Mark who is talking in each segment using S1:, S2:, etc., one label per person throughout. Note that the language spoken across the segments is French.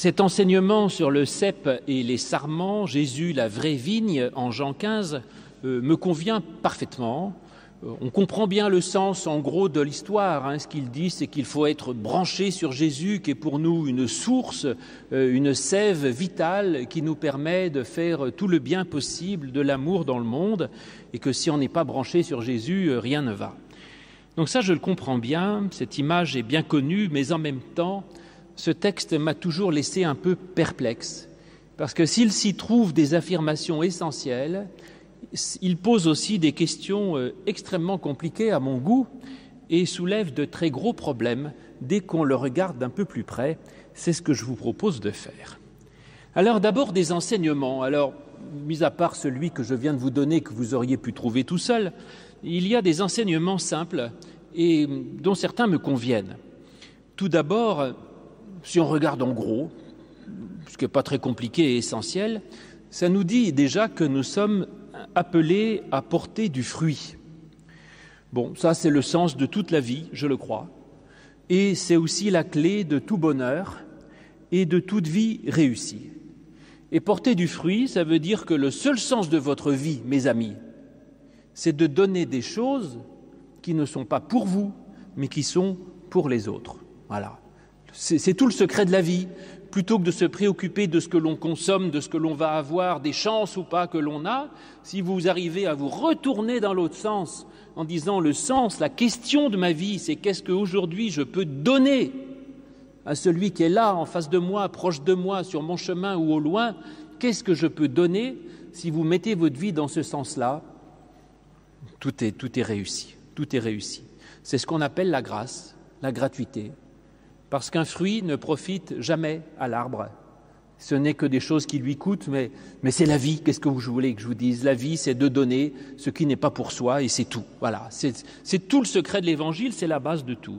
S1: Cet enseignement sur le cep et les sarments, Jésus la vraie vigne en Jean 15, euh, me convient parfaitement. Euh, on comprend bien le sens en gros de l'histoire. Hein. Ce qu'il dit, c'est qu'il faut être branché sur Jésus, qui est pour nous une source, euh, une sève vitale qui nous permet de faire tout le bien possible de l'amour dans le monde, et que si on n'est pas branché sur Jésus, rien ne va. Donc ça, je le comprends bien, cette image est bien connue, mais en même temps, ce texte m'a toujours laissé un peu perplexe, parce que s'il s'y trouve des affirmations essentielles, il pose aussi des questions euh, extrêmement compliquées à mon goût et soulève de très gros problèmes dès qu'on le regarde d'un peu plus près. C'est ce que je vous propose de faire. Alors d'abord des enseignements. Alors, mis à part celui que je viens de vous donner, que vous auriez pu trouver tout seul, il y a des enseignements simples et dont certains me conviennent. Tout d'abord, si on regarde en gros, ce qui n'est pas très compliqué et essentiel, ça nous dit déjà que nous sommes appelés à porter du fruit. Bon, ça c'est le sens de toute la vie, je le crois, et c'est aussi la clé de tout bonheur et de toute vie réussie. Et porter du fruit, ça veut dire que le seul sens de votre vie, mes amis, c'est de donner des choses qui ne sont pas pour vous, mais qui sont pour les autres. Voilà. C'est tout le secret de la vie. Plutôt que de se préoccuper de ce que l'on consomme, de ce que l'on va avoir, des chances ou pas que l'on a, si vous arrivez à vous retourner dans l'autre sens en disant le sens, la question de ma vie, c'est qu'est-ce qu'aujourd'hui je peux donner à celui qui est là, en face de moi, proche de moi, sur mon chemin ou au loin, qu'est-ce que je peux donner si vous mettez votre vie dans ce sens-là? Tout est, tout est réussi. Tout est réussi. C'est ce qu'on appelle la grâce, la gratuité. Parce qu'un fruit ne profite jamais à l'arbre. Ce n'est que des choses qui lui coûtent, mais, c'est la vie. Qu'est-ce que vous voulez que je vous dise? La vie, c'est de donner ce qui n'est pas pour soi, et c'est tout. Voilà. C'est tout le secret de l'Évangile, c'est la base de tout.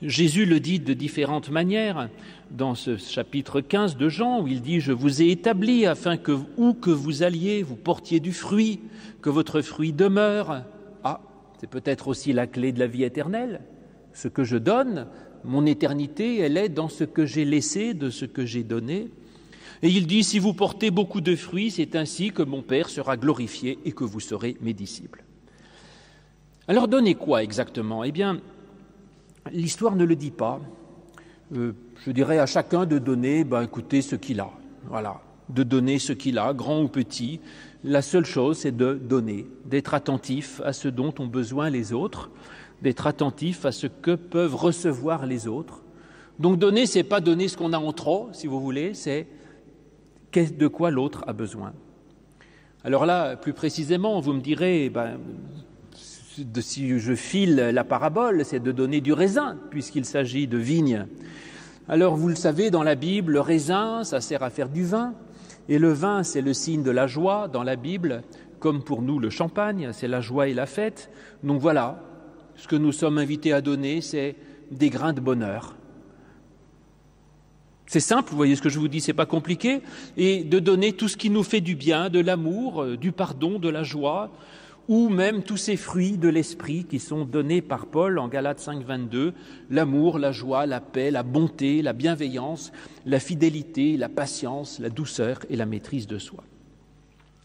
S1: Jésus le dit de différentes manières dans ce chapitre 15 de Jean, où il dit Je vous ai établi afin que où que vous alliez, vous portiez du fruit, que votre fruit demeure. Ah, c'est peut-être aussi la clé de la vie éternelle. Ce que je donne, mon éternité, elle est dans ce que j'ai laissé, de ce que j'ai donné. Et il dit Si vous portez beaucoup de fruits, c'est ainsi que mon Père sera glorifié et que vous serez mes disciples. Alors donnez quoi exactement? Eh bien, L'histoire ne le dit pas. Euh, je dirais à chacun de donner, ben, écoutez, ce qu'il a. Voilà, de donner ce qu'il a, grand ou petit. La seule chose, c'est de donner, d'être attentif à ce dont ont besoin les autres, d'être attentif à ce que peuvent recevoir les autres. Donc donner, c'est pas donner ce qu'on a en trop, si vous voulez, c'est de quoi l'autre a besoin. Alors là, plus précisément, vous me direz, ben, si je file la parabole, c'est de donner du raisin, puisqu'il s'agit de vigne. Alors vous le savez, dans la Bible, le raisin, ça sert à faire du vin, et le vin, c'est le signe de la joie dans la Bible, comme pour nous le champagne, c'est la joie et la fête. Donc voilà, ce que nous sommes invités à donner, c'est des grains de bonheur. C'est simple, vous voyez ce que je vous dis, c'est pas compliqué, et de donner tout ce qui nous fait du bien, de l'amour, euh, du pardon, de la joie, ou même tous ces fruits de l'esprit qui sont donnés par Paul en Galates 5, 22, l'amour, la joie, la paix, la bonté, la bienveillance, la fidélité, la patience, la douceur et la maîtrise de soi.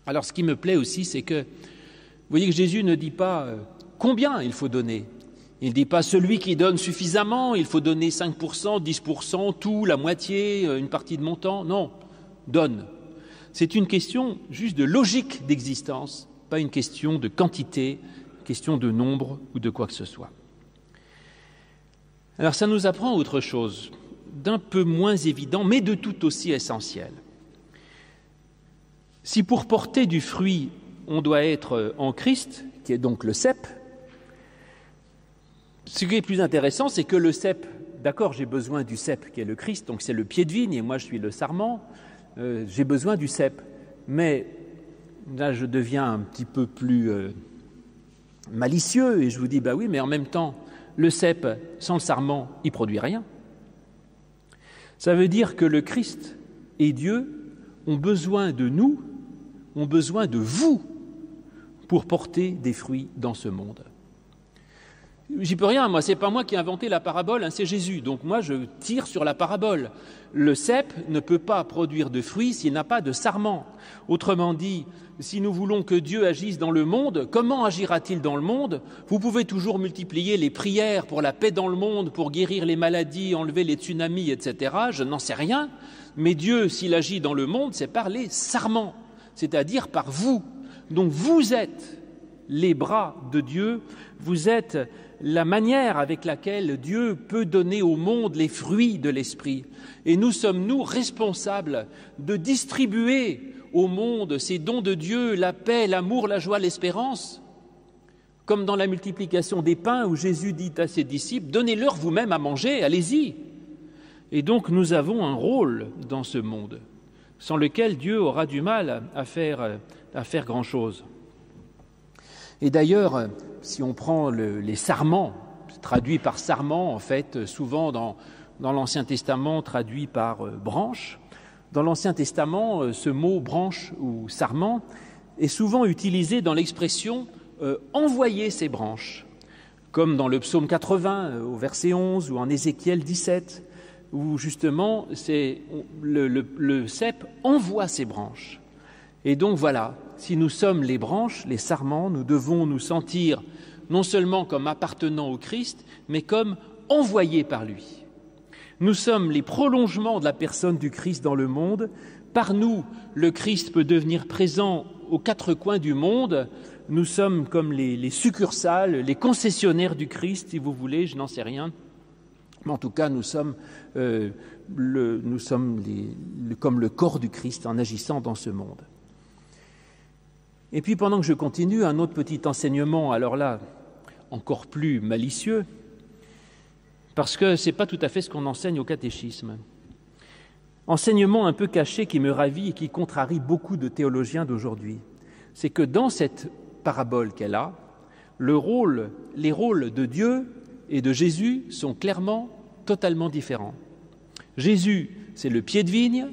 S1: Alors ce qui me plaît aussi, c'est que, vous voyez que Jésus ne dit pas euh, combien il faut donner? Il ne dit pas celui qui donne suffisamment, il faut donner 5%, 10%, tout, la moitié, euh, une partie de mon temps. Non, donne. C'est une question juste de logique d'existence pas une question de quantité, question de nombre ou de quoi que ce soit. Alors ça nous apprend autre chose, d'un peu moins évident, mais de tout aussi essentiel. Si pour porter du fruit, on doit être en Christ, qui est donc le cep, ce qui est plus intéressant, c'est que le cep, d'accord, j'ai besoin du cep qui est le Christ, donc c'est le pied de vigne, et moi je suis le sarment, euh, j'ai besoin du cep. Mais là je deviens un petit peu plus euh, malicieux et je vous dis, bah oui, mais en même temps, le cep sans le sarment, il produit rien. Ça veut dire que le Christ et Dieu ont besoin de nous, ont besoin de vous pour porter des fruits dans ce monde. J'y peux rien, moi, c'est pas moi qui ai inventé la parabole, hein, c'est Jésus. Donc moi, je tire sur la parabole. Le cep ne peut pas produire de fruits s'il n'a pas de sarment. Autrement dit, si nous voulons que Dieu agisse dans le monde, comment agira-t-il dans le monde? Vous pouvez toujours multiplier les prières pour la paix dans le monde, pour guérir les maladies, enlever les tsunamis, etc. Je n'en sais rien. Mais Dieu, s'il agit dans le monde, c'est par les sarments, c'est-à-dire par vous. Donc vous êtes les bras de Dieu, vous êtes la manière avec laquelle Dieu peut donner au monde les fruits de l'Esprit. Et nous sommes, nous, responsables de distribuer au monde ces dons de Dieu, la paix, l'amour, la joie, l'espérance, comme dans la multiplication des pains où Jésus dit à ses disciples, donnez-leur vous-même à manger, allez-y. Et donc nous avons un rôle dans ce monde, sans lequel Dieu aura du mal à faire, à faire grand-chose. Et d'ailleurs, si on prend les sarments, traduits par sarment, en fait, souvent dans, l'Ancien Testament, traduit par euh, branche, dans l'Ancien Testament, euh, ce mot branche ou sarment est souvent utilisé dans l'expression euh, envoyer ses branches, comme dans le psaume 80 au verset 11 ou en Ézéchiel 17, où justement le, le cep envoie ses branches. Et donc voilà, si nous sommes les branches, les sarments, nous devons nous sentir non seulement comme appartenant au Christ, mais comme envoyés par lui. Nous sommes les prolongements de la personne du Christ dans le monde. Par nous, le Christ peut devenir présent aux quatre coins du monde. Nous sommes comme les, succursales, les concessionnaires du Christ, si vous voulez, je n'en sais rien. Mais en tout cas, nous sommes, euh, comme le corps du Christ en agissant dans ce monde. Et puis pendant que je continue, un autre petit enseignement, alors là, encore plus malicieux, parce que ce n'est pas tout à fait ce qu'on enseigne au catéchisme. Enseignement un peu caché qui me ravit et qui contrarie beaucoup de théologiens d'aujourd'hui, c'est que dans cette parabole qu'elle a, les rôles de Dieu et de Jésus sont clairement totalement différents. Jésus, c'est le pied de vigne,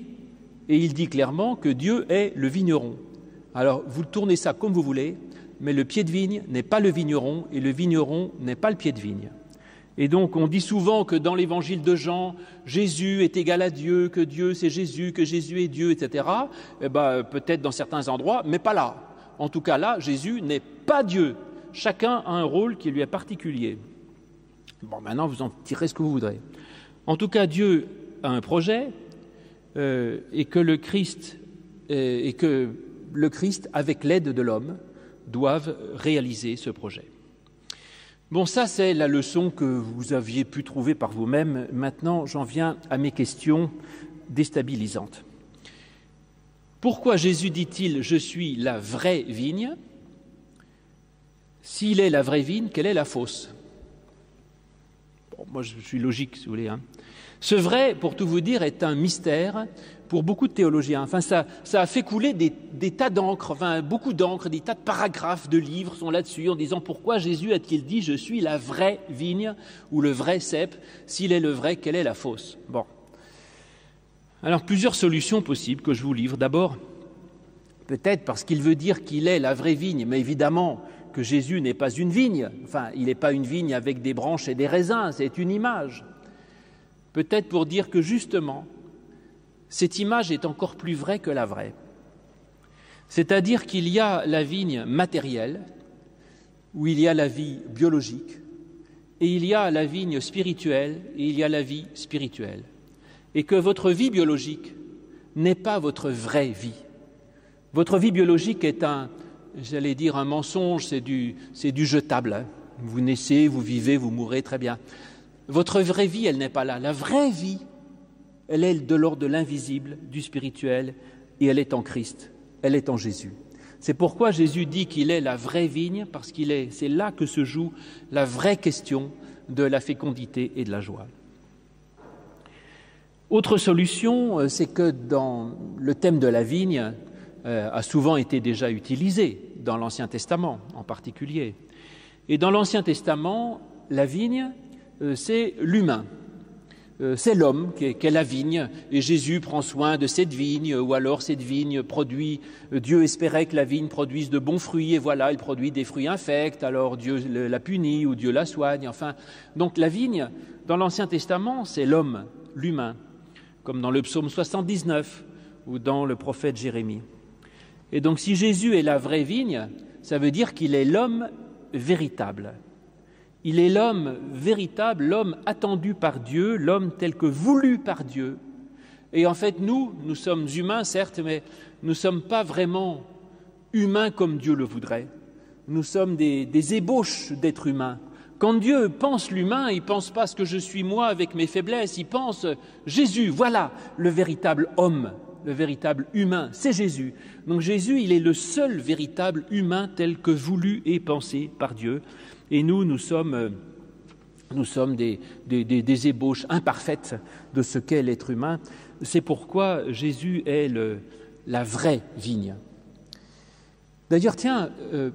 S1: et il dit clairement que Dieu est le vigneron. Alors, vous tournez ça comme vous voulez, mais le pied de vigne n'est pas le vigneron et le vigneron n'est pas le pied de vigne. Et donc, on dit souvent que dans l'évangile de Jean, Jésus est égal à Dieu, que Dieu c'est Jésus, que Jésus est Dieu, etc. Eh ben, peut-être dans certains endroits, mais pas là. En tout cas, là, Jésus n'est pas Dieu. Chacun a un rôle qui lui est particulier. Bon, maintenant, vous en tirez ce que vous voudrez. En tout cas, Dieu a un projet euh, et que le Christ euh, que le Christ, avec l'aide de l'homme, doivent réaliser ce projet. Bon, ça c'est la leçon que vous aviez pu trouver par vous-même. Maintenant, j'en viens à mes questions déstabilisantes. Pourquoi Jésus dit-il Je suis la vraie vigne S'il est la vraie vigne, quelle est la fausse? Moi, je suis logique, si vous voulez. Hein. Ce vrai, pour tout vous dire, est un mystère pour beaucoup de théologiens. Enfin, ça, a fait couler des, tas d'encre, beaucoup d'encre, des tas de paragraphes de livres sont là-dessus en disant pourquoi Jésus a-t-il dit je suis la vraie vigne ou le vrai cep? S'il est le vrai, quelle est la fausse? Bon. Alors, plusieurs solutions possibles que je vous livre. D'abord, peut-être parce qu'il veut dire qu'il est la vraie vigne, mais évidemment que Jésus n'est pas une vigne. Enfin, il n'est pas une vigne avec des branches et des raisins, c'est une image. Peut-être pour dire que justement, cette image est encore plus vraie que la vraie. C'est-à-dire qu'il y a la vigne matérielle, où il y a la vie biologique, et il y a la vigne spirituelle, et il y a la vie spirituelle. Et que votre vie biologique n'est pas votre vraie vie. Votre vie biologique est un, j'allais dire, un mensonge, c'est du, c'est du jetable. Hein. Vous naissez, vous vivez, vous mourrez, très bien. Votre vraie vie, elle n'est pas là. La vraie vie, elle est de l'ordre de l'invisible, du spirituel, et elle est en Christ, elle est en Jésus. C'est pourquoi Jésus dit qu'il est la vraie vigne, parce qu'il est, c'est là que se joue la vraie question de la fécondité et de la joie. Autre solution, euh, c'est que dans le thème de la vigne euh, a souvent été déjà utilisé dans l'Ancien Testament en particulier. Et dans l'Ancien Testament, la vigne, euh, c'est l'humain, euh, c'est l'homme qui est, la vigne, et Jésus prend soin de cette vigne, ou alors cette vigne produit, Dieu espérait que la vigne produise de bons fruits, et voilà, elle produit des fruits infects, alors Dieu la punit, ou Dieu la soigne, enfin. Donc la vigne, dans l'Ancien Testament, c'est l'homme, l'humain, comme dans le psaume 79, ou dans le prophète Jérémie. Et donc si Jésus est la vraie vigne, ça veut dire qu'il est l'homme véritable. Il est l'homme véritable, l'homme attendu par Dieu, l'homme tel que voulu par Dieu. Et en fait, nous, nous sommes humains, certes, mais nous ne sommes pas vraiment humains comme Dieu le voudrait. Nous sommes des, ébauches d'êtres humains. Quand Dieu pense l'humain, il ne pense pas ce que je suis moi avec mes faiblesses, il pense Jésus, voilà le véritable homme, le véritable humain, c'est Jésus. Donc Jésus, il est le seul véritable humain tel que voulu et pensé par Dieu. Et nous, nous sommes, euh, nous sommes des, ébauches imparfaites de ce qu'est l'être humain. C'est pourquoi Jésus est la vraie vigne. D'ailleurs, tiens, euh,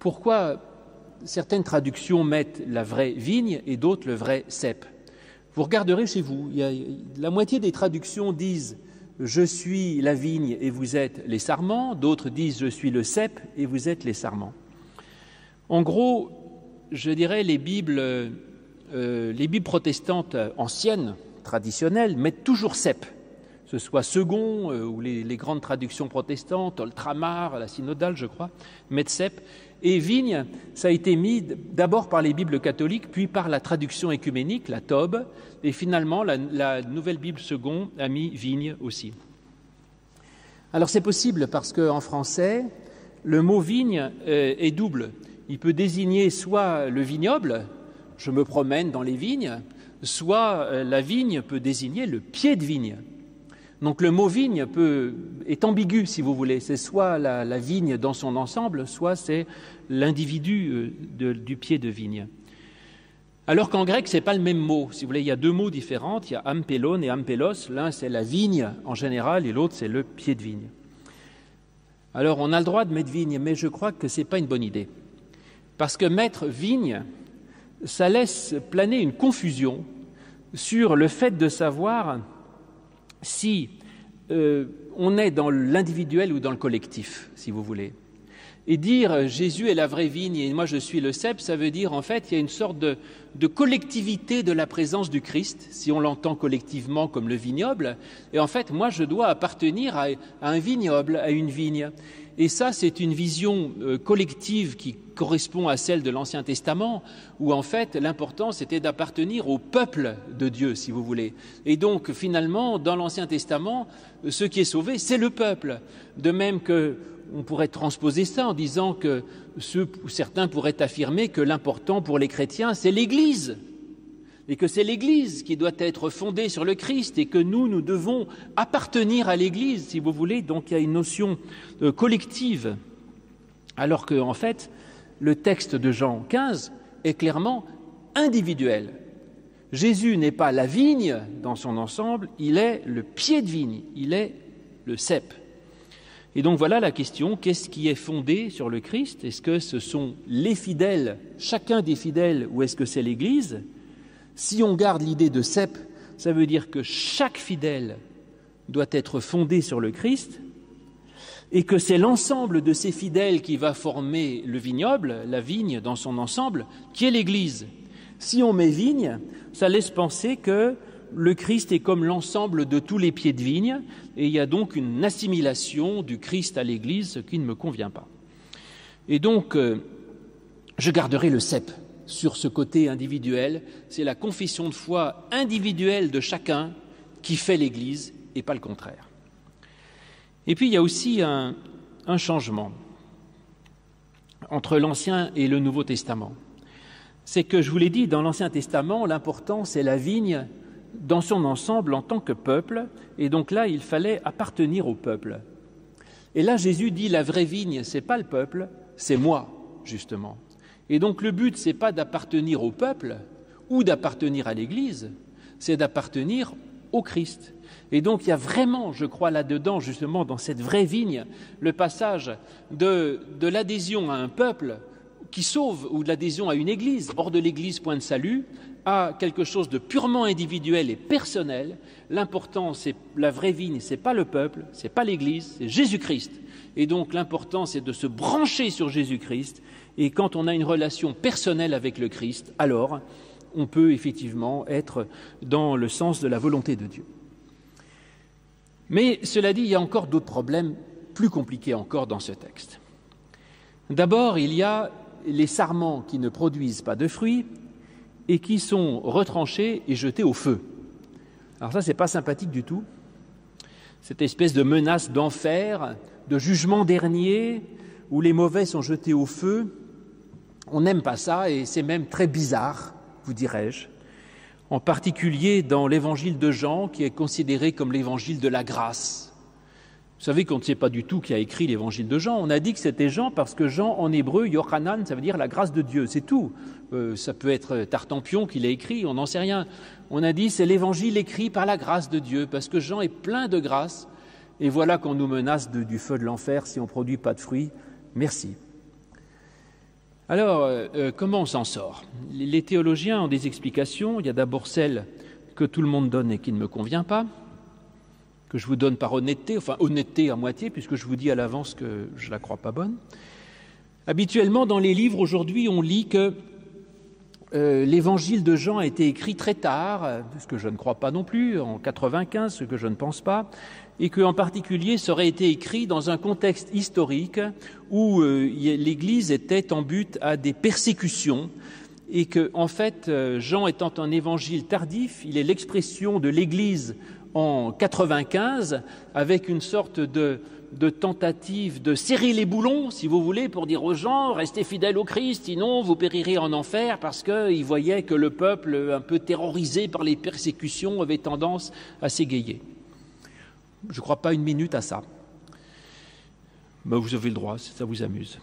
S1: pourquoi certaines traductions mettent la vraie vigne et d'autres le vrai cep? Vous regarderez chez vous, la moitié des traductions disent je suis la vigne et vous êtes les sarments, d'autres disent je suis le cep et vous êtes les sarments. En gros, je dirais, les Bibles, euh, les Bibles protestantes anciennes, traditionnelles, mettent toujours cep, ce soit second euh, ou les, grandes traductions protestantes, Oltramar, la synodale, je crois, mettent cep. Et vigne, ça a été mis d'abord par les Bibles catholiques, puis par la traduction écuménique, la Tobe, et finalement la, nouvelle Bible second a mis vigne aussi. Alors c'est possible parce qu'en français, le mot vigne euh, est double il peut désigner soit le vignoble, je me promène dans les vignes, soit euh, la vigne peut désigner le pied de vigne. Donc le mot vigne est ambigu, si vous voulez. C'est soit la, vigne dans son ensemble, soit c'est l'individu euh, du pied de vigne. Alors qu'en grec, ce n'est pas le même mot. Si vous voulez, il y a deux mots différents. Il y a ampelon et ampelos. L'un, c'est la vigne en général, et l'autre, c'est le pied de vigne. Alors, on a le droit de mettre vigne, mais je crois que ce n'est pas une bonne idée. Parce que mettre vigne, ça laisse planer une confusion sur le fait de savoir si euh, on est dans l'individuel ou dans le collectif, si vous voulez. Et dire Jésus est la vraie vigne et moi je suis le cep, ça veut dire en fait il y a une sorte de, collectivité de la présence du Christ, si on l'entend collectivement comme le vignoble. Et en fait, moi je dois appartenir à un vignoble, à une vigne. Et ça, c'est une vision euh, collective qui correspond à celle de l'Ancien Testament, où en fait l'important c'était d'appartenir au peuple de Dieu, si vous voulez. Et donc finalement, dans l'Ancien Testament, ce qui est sauvé, c'est le peuple. De même que on pourrait transposer ça en disant que certains pourraient affirmer que l'important pour les chrétiens, c'est l'Église et que c'est l'Église qui doit être fondée sur le Christ et que nous, nous devons appartenir à l'Église, si vous voulez. Donc il y a une notion euh, collective, alors qu'en en fait, le texte de Jean 15 est clairement individuel. Jésus n'est pas la vigne dans son ensemble, il est le pied de vigne, il est le cep. Et donc voilà la question, qu'est-ce qui est fondé sur le Christ? Est-ce que ce sont les fidèles, chacun des fidèles, ou est-ce que c'est l'Église? Si on garde l'idée de cep, ça veut dire que chaque fidèle doit être fondé sur le Christ et que c'est l'ensemble de ces fidèles qui va former le vignoble, la vigne dans son ensemble, qui est l'Église. Si on met vigne, ça laisse penser que le Christ est comme l'ensemble de tous les pieds de vigne, et il y a donc une assimilation du Christ à l'Église, ce qui ne me convient pas. Et donc, euh, je garderai le cep sur ce côté individuel. C'est la confession de foi individuelle de chacun qui fait l'Église et pas le contraire. Et puis il y a aussi un, changement entre l'Ancien et le Nouveau Testament. C'est que, je vous l'ai dit, dans l'Ancien Testament, l'important, c'est la vigne dans son ensemble en tant que peuple, et donc là, il fallait appartenir au peuple. Et là, Jésus dit, la vraie vigne, c'est pas le peuple, c'est moi, justement. Et donc le but, ce n'est pas d'appartenir au peuple ou d'appartenir à l'Église, c'est d'appartenir au Christ. Et donc il y a vraiment, je crois, là-dedans, justement, dans cette vraie vigne, le passage de, de l'adhésion à un peuple qui sauve ou de l'adhésion à une Église, hors de l'Église, point de salut, à quelque chose de purement individuel et personnel. L'important, c'est la vraie vigne, c'est pas le peuple, c'est pas l'Église, c'est Jésus-Christ. Et donc l'important, c'est de se brancher sur Jésus-Christ. Et quand on a une relation personnelle avec le Christ, alors on peut effectivement être dans le sens de la volonté de Dieu. Mais cela dit, il y a encore d'autres problèmes plus compliqués encore dans ce texte. D'abord, il y a les sarments qui ne produisent pas de fruits et qui sont retranchés et jetés au feu. Alors ça, c'est pas sympathique du tout. Cette espèce de menace d'enfer, de jugement dernier, où les mauvais sont jetés au feu, on n'aime pas ça et c'est même très bizarre, vous dirais-je. En particulier dans l'évangile de Jean, qui est considéré comme l'évangile de la grâce. Vous savez qu'on ne sait pas du tout qui a écrit l'évangile de Jean. On a dit que c'était Jean parce que Jean, en hébreu, Yohanan, ça veut dire la grâce de Dieu. C'est tout. Euh, ça peut être Tartampion qui l'a écrit, on n'en sait rien. On a dit c'est l'évangile écrit par la grâce de Dieu parce que Jean est plein de grâce. Et voilà qu'on nous menace du feu de l'enfer si on ne produit pas de fruits. Merci. Alors, euh, euh, comment on s'en sort? Les théologiens ont des explications. Il y a d'abord celle que tout le monde donne et qui ne me convient pas que je vous donne par honnêteté, enfin honnêteté à moitié, puisque je vous dis à l'avance que je ne la crois pas bonne. Habituellement, dans les livres aujourd'hui, on lit que euh, l'évangile de Jean a été écrit très tard, ce que je ne crois pas non plus, en 95, ce que je ne pense pas, et qu'en particulier, ça aurait été écrit dans un contexte historique où euh, l'Église était en but à des persécutions, et que, en fait, euh, Jean étant un évangile tardif, il est l'expression de l'Église en 95 avec une sorte de, tentative de serrer les boulons, si vous voulez, pour dire aux gens restez fidèles au Christ, sinon vous périrez en enfer, parce qu'ils voyaient que le peuple, un peu terrorisé par les persécutions, avait tendance à s'égayer. Je ne crois pas une minute à ça. Mais vous avez le droit, si ça vous amuse.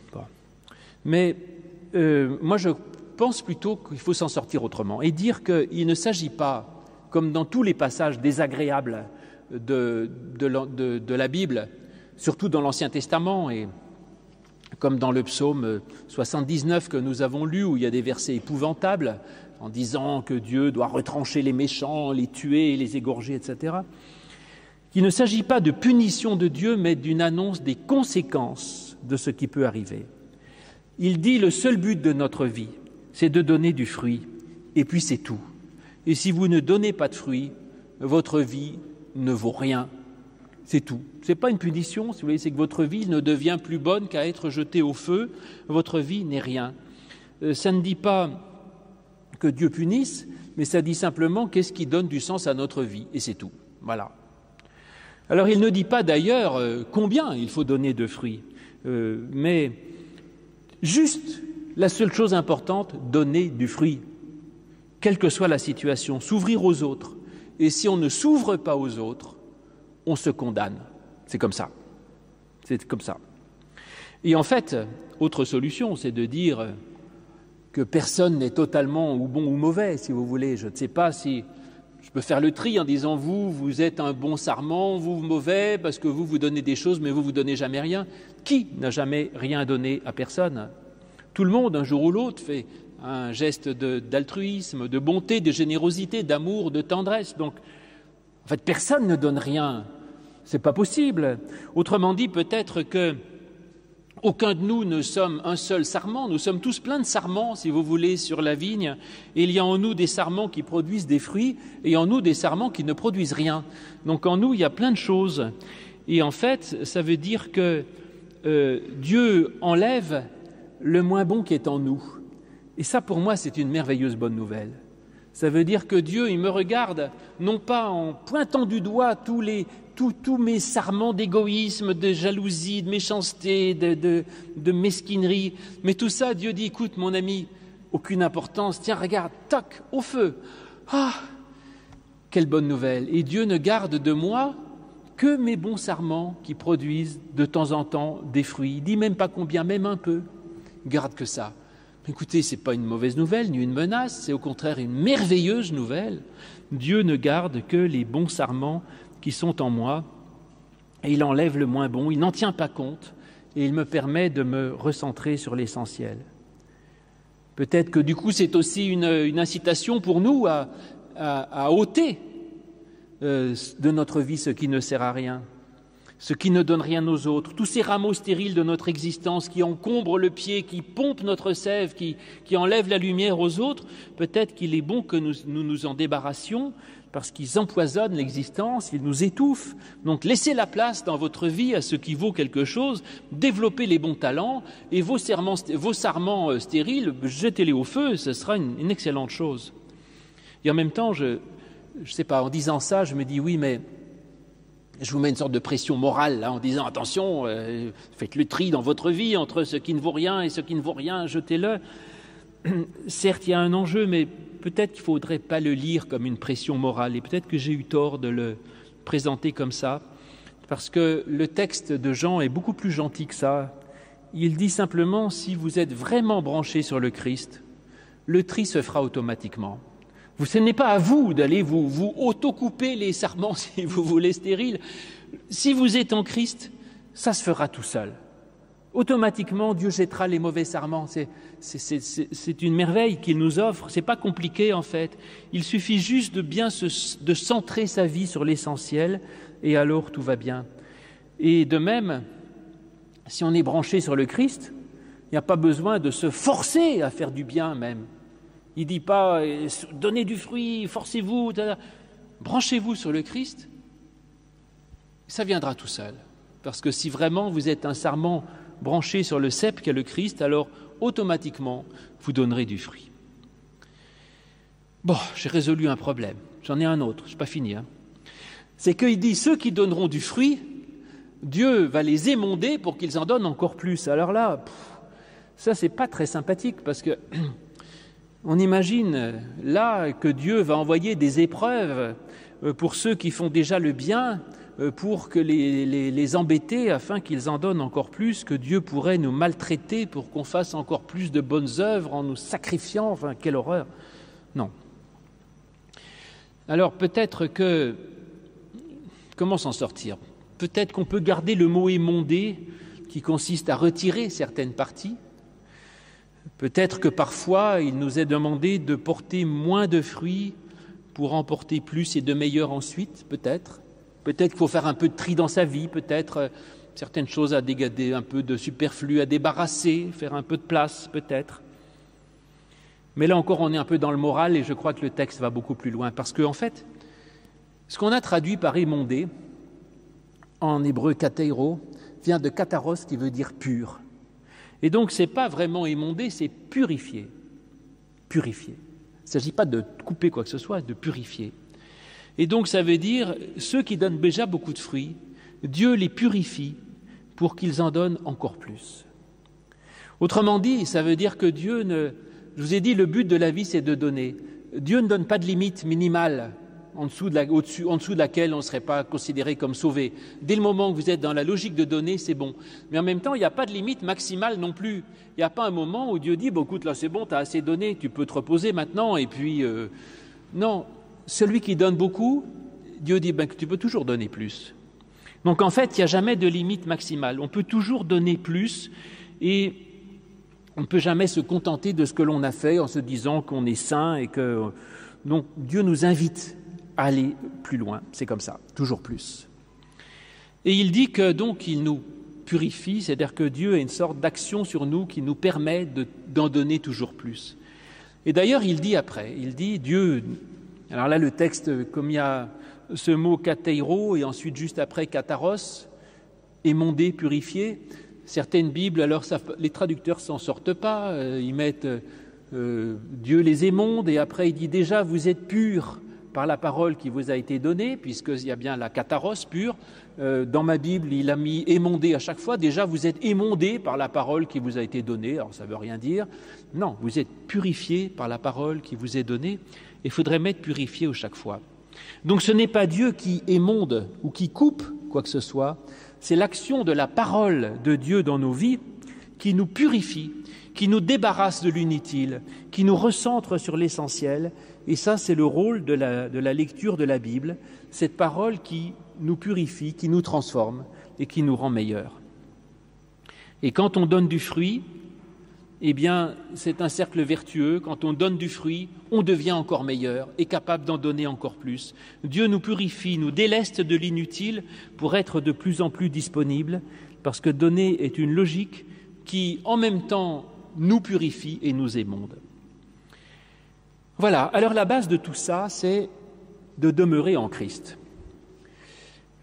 S1: Mais euh, moi, je pense plutôt qu'il faut s'en sortir autrement et dire qu'il ne s'agit pas comme dans tous les passages désagréables de, la Bible, surtout dans l'Ancien Testament et comme dans le psaume 79 que nous avons lu, où il y a des versets épouvantables, en disant que Dieu doit retrancher les méchants, les tuer, les égorger, etc. Il ne s'agit pas de punition de Dieu, mais d'une annonce des conséquences de ce qui peut arriver. Il dit le seul but de notre vie, c'est de donner du fruit, et puis c'est tout. Et si vous ne donnez pas de fruits, votre vie ne vaut rien. C'est tout. Ce n'est pas une punition, si vous voulez, c'est que votre vie ne devient plus bonne qu'à être jetée au feu. Votre vie n'est rien. Euh, ça ne dit pas que Dieu punisse, mais ça dit simplement qu'est-ce qui donne du sens à notre vie. Et c'est tout. Voilà. Alors il ne dit pas d'ailleurs euh, combien il faut donner de fruits, euh, mais juste la seule chose importante, donner du fruit quelle que soit la situation, s'ouvrir aux autres. Et si on ne s'ouvre pas aux autres, on se condamne. C'est comme ça. C'est comme ça. Et en fait, autre solution, c'est de dire que personne n'est totalement ou bon ou mauvais, si vous voulez. Je ne sais pas si je peux faire le tri en disant vous, vous êtes un bon sarment, vous mauvais, parce que vous, vous donnez des choses, mais vous, vous donnez jamais rien. Qui n'a jamais rien donné à personne? Tout le monde, un jour ou l'autre, fait un geste d'altruisme, de, bonté, de générosité, d'amour, de tendresse. Donc, en fait, personne ne donne rien. C'est pas possible. Autrement dit, peut-être que aucun de nous ne sommes un seul sarment. Nous sommes tous pleins de sarments, si vous voulez, sur la vigne. Et il y a en nous des sarments qui produisent des fruits et en nous des sarments qui ne produisent rien. Donc en nous, il y a plein de choses. Et en fait, ça veut dire que euh, Dieu enlève le moins bon qui est en nous. Et ça, pour moi, c'est une merveilleuse bonne nouvelle. Ça veut dire que Dieu, il me regarde, non pas en pointant du doigt tous, les, tous, mes sarments d'égoïsme, de jalousie, de méchanceté, de, mesquinerie, mais tout ça, Dieu dit, écoute, mon ami, aucune importance, tiens, regarde, toc, au feu. Ah, quelle bonne nouvelle. Et Dieu ne garde de moi que mes bons sarments qui produisent de temps en temps des fruits. Il dit même pas combien, même un peu. Garde que ça. Écoutez, ce n'est pas une mauvaise nouvelle ni une menace, c'est au contraire une merveilleuse nouvelle. Dieu ne garde que les bons sarments qui sont en moi, et il enlève le moins bon, il n'en tient pas compte, et il me permet de me recentrer sur l'essentiel. Peut-être que du coup, c'est aussi une, incitation pour nous à, ôter euh, de notre vie ce qui ne sert à rien, ce qui ne donne rien aux autres, tous ces rameaux stériles de notre existence qui encombrent le pied, qui pompent notre sève, qui, enlèvent la lumière aux autres. Peut-être qu'il est bon que nous nous en débarrassions parce qu'ils empoisonnent l'existence, ils nous étouffent. Donc laissez la place dans votre vie à ce qui vaut quelque chose, développez les bons talents et vos, vos sarments euh, stériles, jetez-les au feu, ce sera une, excellente chose. Et en même temps, je ne sais pas, en disant ça, je me dis oui, mais je vous mets une sorte de pression morale en disant attention, euh, faites le tri dans votre vie entre ce qui ne vaut rien et ce qui ne vaut rien, jetez-le. Certes, il y a un enjeu, mais peut-être qu'il ne faudrait pas le lire comme une pression morale, et peut-être que j'ai eu tort de le présenter comme ça, parce que le texte de Jean est beaucoup plus gentil que ça. Il dit simplement, si vous êtes vraiment branché sur le Christ, le tri se fera automatiquement. Vous, ce n'est pas à vous d'aller vous, vous auto-couper les sarments si vous voulez stériles. Si vous êtes en Christ, ça se fera tout seul automatiquement Dieu jettera les mauvais sarments. C'est une merveille qu'il nous offre. C'est pas compliqué en fait. Il suffit juste de bien de centrer sa vie sur l'essentiel et alors tout va bien. Et de même, si on est branché sur le Christ, il n'y a pas besoin de se forcer à faire du bien même. Il dit pas donnez du fruit, forcez-vous, branchez-vous sur le Christ, ça viendra tout seul. Parce que si vraiment vous êtes un sarment branché sur le cep qu'est le Christ, alors automatiquement, vous donnerez du fruit. Bon, j'ai résolu un problème. J'en ai un autre, je n'ai pas fini. Hein. C'est qu'il dit ceux qui donneront du fruit, Dieu va les émonder pour qu'ils en donnent encore plus. Alors là, ça c'est pas très sympathique parce que on imagine là que Dieu va envoyer des épreuves euh, pour ceux qui font déjà le bien euh, pour que les, embêter afin qu'ils en donnent encore plus, que Dieu pourrait nous maltraiter pour qu'on fasse encore plus de bonnes œuvres en nous sacrifiant. Enfin, quelle horreur. Non. Alors peut-être que... Comment s'en sortir? Peut-être qu'on peut garder le mot émondé qui consiste à retirer certaines parties. Peut-être que parfois il nous est demandé de porter moins de fruits pour en porter plus et de meilleurs ensuite, peut-être. Peut-être qu'il faut faire un peu de tri dans sa vie, peut-être euh, certaines choses à dégader, un peu de superflu à débarrasser, faire un peu de place, peut-être. Mais là encore, on est un peu dans le moral et je crois que le texte va beaucoup plus loin. Parce qu'en en fait, ce qu'on a traduit par émondé, en hébreu kateiro, vient de kataros qui veut dire pur. Et donc, ce n'est pas vraiment émondé, c'est purifier. Purifier. Il ne s'agit pas de couper quoi que ce soit, de purifier. Et donc ça veut dire, ceux qui donnent déjà beaucoup de fruits, Dieu les purifie pour qu'ils en donnent encore plus. Autrement dit, ça veut dire que Dieu ne... Je vous ai dit, le but de la vie, c'est de donner. Dieu ne donne pas de limite minimale en dessous de, en dessous de laquelle on ne serait pas considéré comme sauvé. Dès le moment où vous êtes dans la logique de donner, c'est bon. Mais en même temps, il n'y a pas de limite maximale non plus. Il n'y a pas un moment où Dieu dit, bon, écoute, là c'est bon, tu as assez donné, tu peux te reposer maintenant, et puis... Euh, non, celui qui donne beaucoup, Dieu dit ben, tu peux toujours donner plus. Donc en fait, il n'y a jamais de limite maximale. On peut toujours donner plus et on ne peut jamais se contenter de ce que l'on a fait en se disant qu'on est saint et que. Donc Dieu nous invite aller plus loin. C'est comme ça, toujours plus. Et il dit que donc il nous purifie, c'est-à-dire que Dieu a une sorte d'action sur nous qui nous permet d'en donner toujours plus. Et d'ailleurs, il dit après, il dit Dieu alors là, le texte, comme il y a ce mot kateiro et ensuite juste après kataros, émondé, purifié, certaines Bibles, alors les traducteurs s'en sortent pas, euh, ils mettent euh, Dieu les émonde et après il dit déjà vous êtes purs par la parole qui vous a été donnée, puisqu'il y a bien la kataros pure. Euh, dans ma Bible, il a mis émondé à chaque fois. Déjà, vous êtes émondé par la parole qui vous a été donnée. Alors, ça ne veut rien dire. Non, vous êtes purifié par la parole qui vous est donnée il faudrait mettre purifié au chaque fois. Donc ce n'est pas Dieu qui émonde ou qui coupe quoi que ce soit, c'est l'action de la parole de Dieu dans nos vies qui nous purifie, qui nous débarrasse de l'inutile, qui nous recentre sur l'essentiel. Et ça, c'est le rôle de la, lecture de la Bible, cette parole qui nous purifie, qui nous transforme et qui nous rend meilleurs. Et quand on donne du fruit, eh bien, c'est un cercle vertueux. Quand on donne du fruit, on devient encore meilleur et capable d'en donner encore plus. Dieu nous purifie, nous déleste de l'inutile pour être de plus en plus disponible, parce que donner est une logique qui, en même temps, nous purifie et nous émonde. Voilà, alors la base de tout ça, c'est de demeurer en Christ.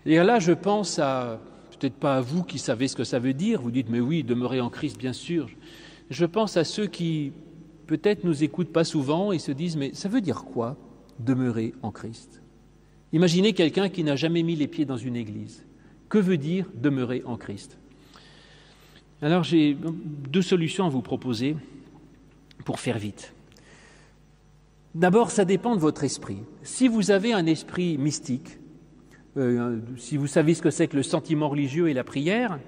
S1: Et là, je pense à, peut-être pas à vous qui savez ce que ça veut dire, vous dites, mais oui, demeurer en Christ, bien sûr je pense à ceux qui peut-être nous écoutent pas souvent et se disent mais ça veut dire quoi demeurer en Christ? Imaginez quelqu'un qui n'a jamais mis les pieds dans une église. Que veut dire demeurer en Christ? Alors j'ai deux solutions à vous proposer pour faire vite. D'abord, ça dépend de votre esprit. Si vous avez un esprit mystique, euh, si vous savez ce que c'est que le sentiment religieux et la prière,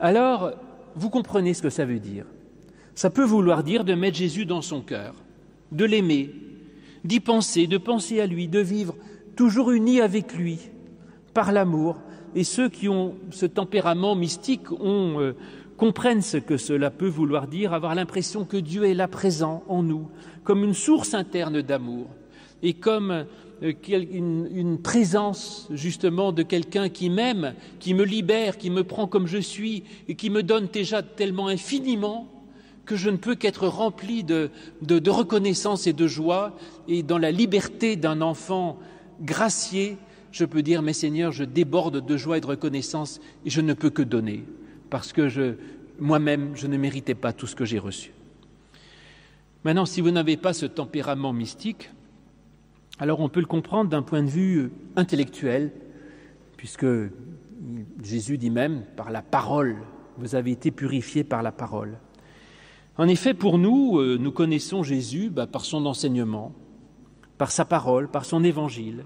S1: alors vous comprenez ce que ça veut dire. Ça peut vouloir dire de mettre Jésus dans son cœur, de l'aimer, d'y penser, de penser à lui, de vivre toujours unis avec lui par l'amour. Et ceux qui ont ce tempérament mystique ont, euh, comprennent ce que cela peut vouloir dire, avoir l'impression que Dieu est là présent en nous, comme une source interne d'amour et comme euh, une, présence justement de quelqu'un qui m'aime, qui me libère, qui me prend comme je suis et qui me donne déjà tellement infiniment que je ne peux qu'être rempli de, reconnaissance et de joie, et dans la liberté d'un enfant gracié, je peux dire, mais Seigneur, je déborde de joie et de reconnaissance, et je ne peux que donner, parce que moi-même, je ne méritais pas tout ce que j'ai reçu. Maintenant, si vous n'avez pas ce tempérament mystique, alors on peut le comprendre d'un point de vue intellectuel, puisque Jésus dit même, par la parole, vous avez été purifiés par la parole. En effet, pour nous, euh, nous connaissons Jésus bah, par son enseignement, par sa parole, par son évangile,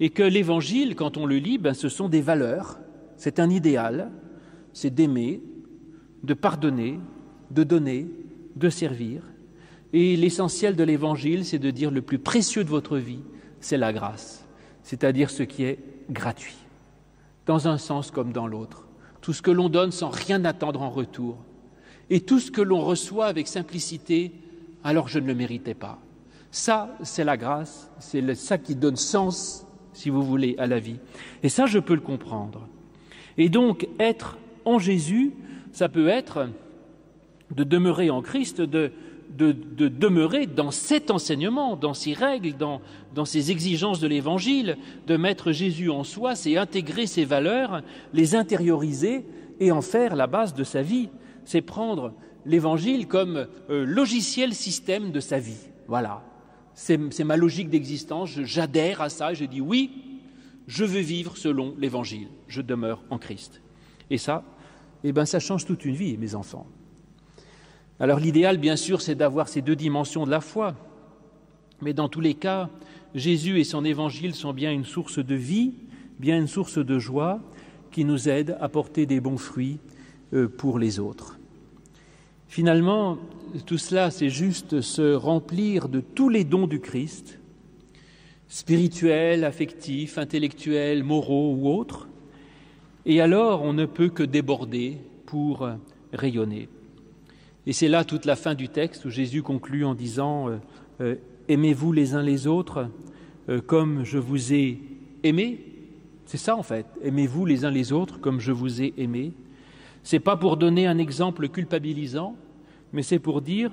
S1: et que l'évangile, quand on le lit, bah, ce sont des valeurs, c'est un idéal, c'est d'aimer, de pardonner, de donner, de servir. Et l'essentiel de l'évangile, c'est de dire le plus précieux de votre vie, c'est la grâce, c'est-à-dire ce qui est gratuit, dans un sens comme dans l'autre. Tout ce que l'on donne sans rien attendre en retour, et tout ce que l'on reçoit avec simplicité, alors je ne le méritais pas. Ça, c'est la grâce, c'est ça qui donne sens, si vous voulez, à la vie. Et ça, je peux le comprendre. Et donc, être en Jésus, ça peut être de demeurer en Christ, de, de, demeurer dans cet enseignement, dans ces règles, dans, dans ces exigences de l'Évangile, de mettre Jésus en soi, c'est intégrer ses valeurs, les intérioriser et en faire la base de sa vie c'est prendre l'évangile comme euh, logiciel système de sa vie. Voilà. C'est ma logique d'existence. J'adhère à ça. Je dis oui, je veux vivre selon l'évangile. Je demeure en Christ. Et ça, eh ben, ça change toute une vie, mes enfants. Alors l'idéal, bien sûr, c'est d'avoir ces deux dimensions de la foi. Mais dans tous les cas, Jésus et son évangile sont bien une source de vie, bien une source de joie qui nous aide à porter des bons fruits euh, pour les autres. Finalement, tout cela, c'est juste se remplir de tous les dons du Christ, spirituels, affectifs, intellectuels, moraux ou autres, et alors on ne peut que déborder pour rayonner. Et c'est là toute la fin du texte où Jésus conclut en disant euh, euh, Aimez-vous les uns les autres comme je vous ai aimé? C'est ça en fait. Aimez-vous les uns les autres comme je vous ai aimé? Ce n'est pas pour donner un exemple culpabilisant, mais c'est pour dire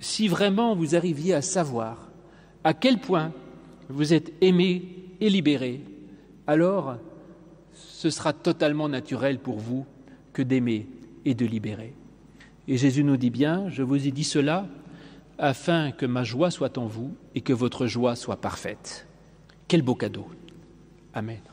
S1: si vraiment vous arriviez à savoir à quel point vous êtes aimé et libéré, alors ce sera totalement naturel pour vous que d'aimer et de libérer. Et Jésus nous dit bien, je vous ai dit cela afin que ma joie soit en vous et que votre joie soit parfaite. Quel beau cadeau. Amen.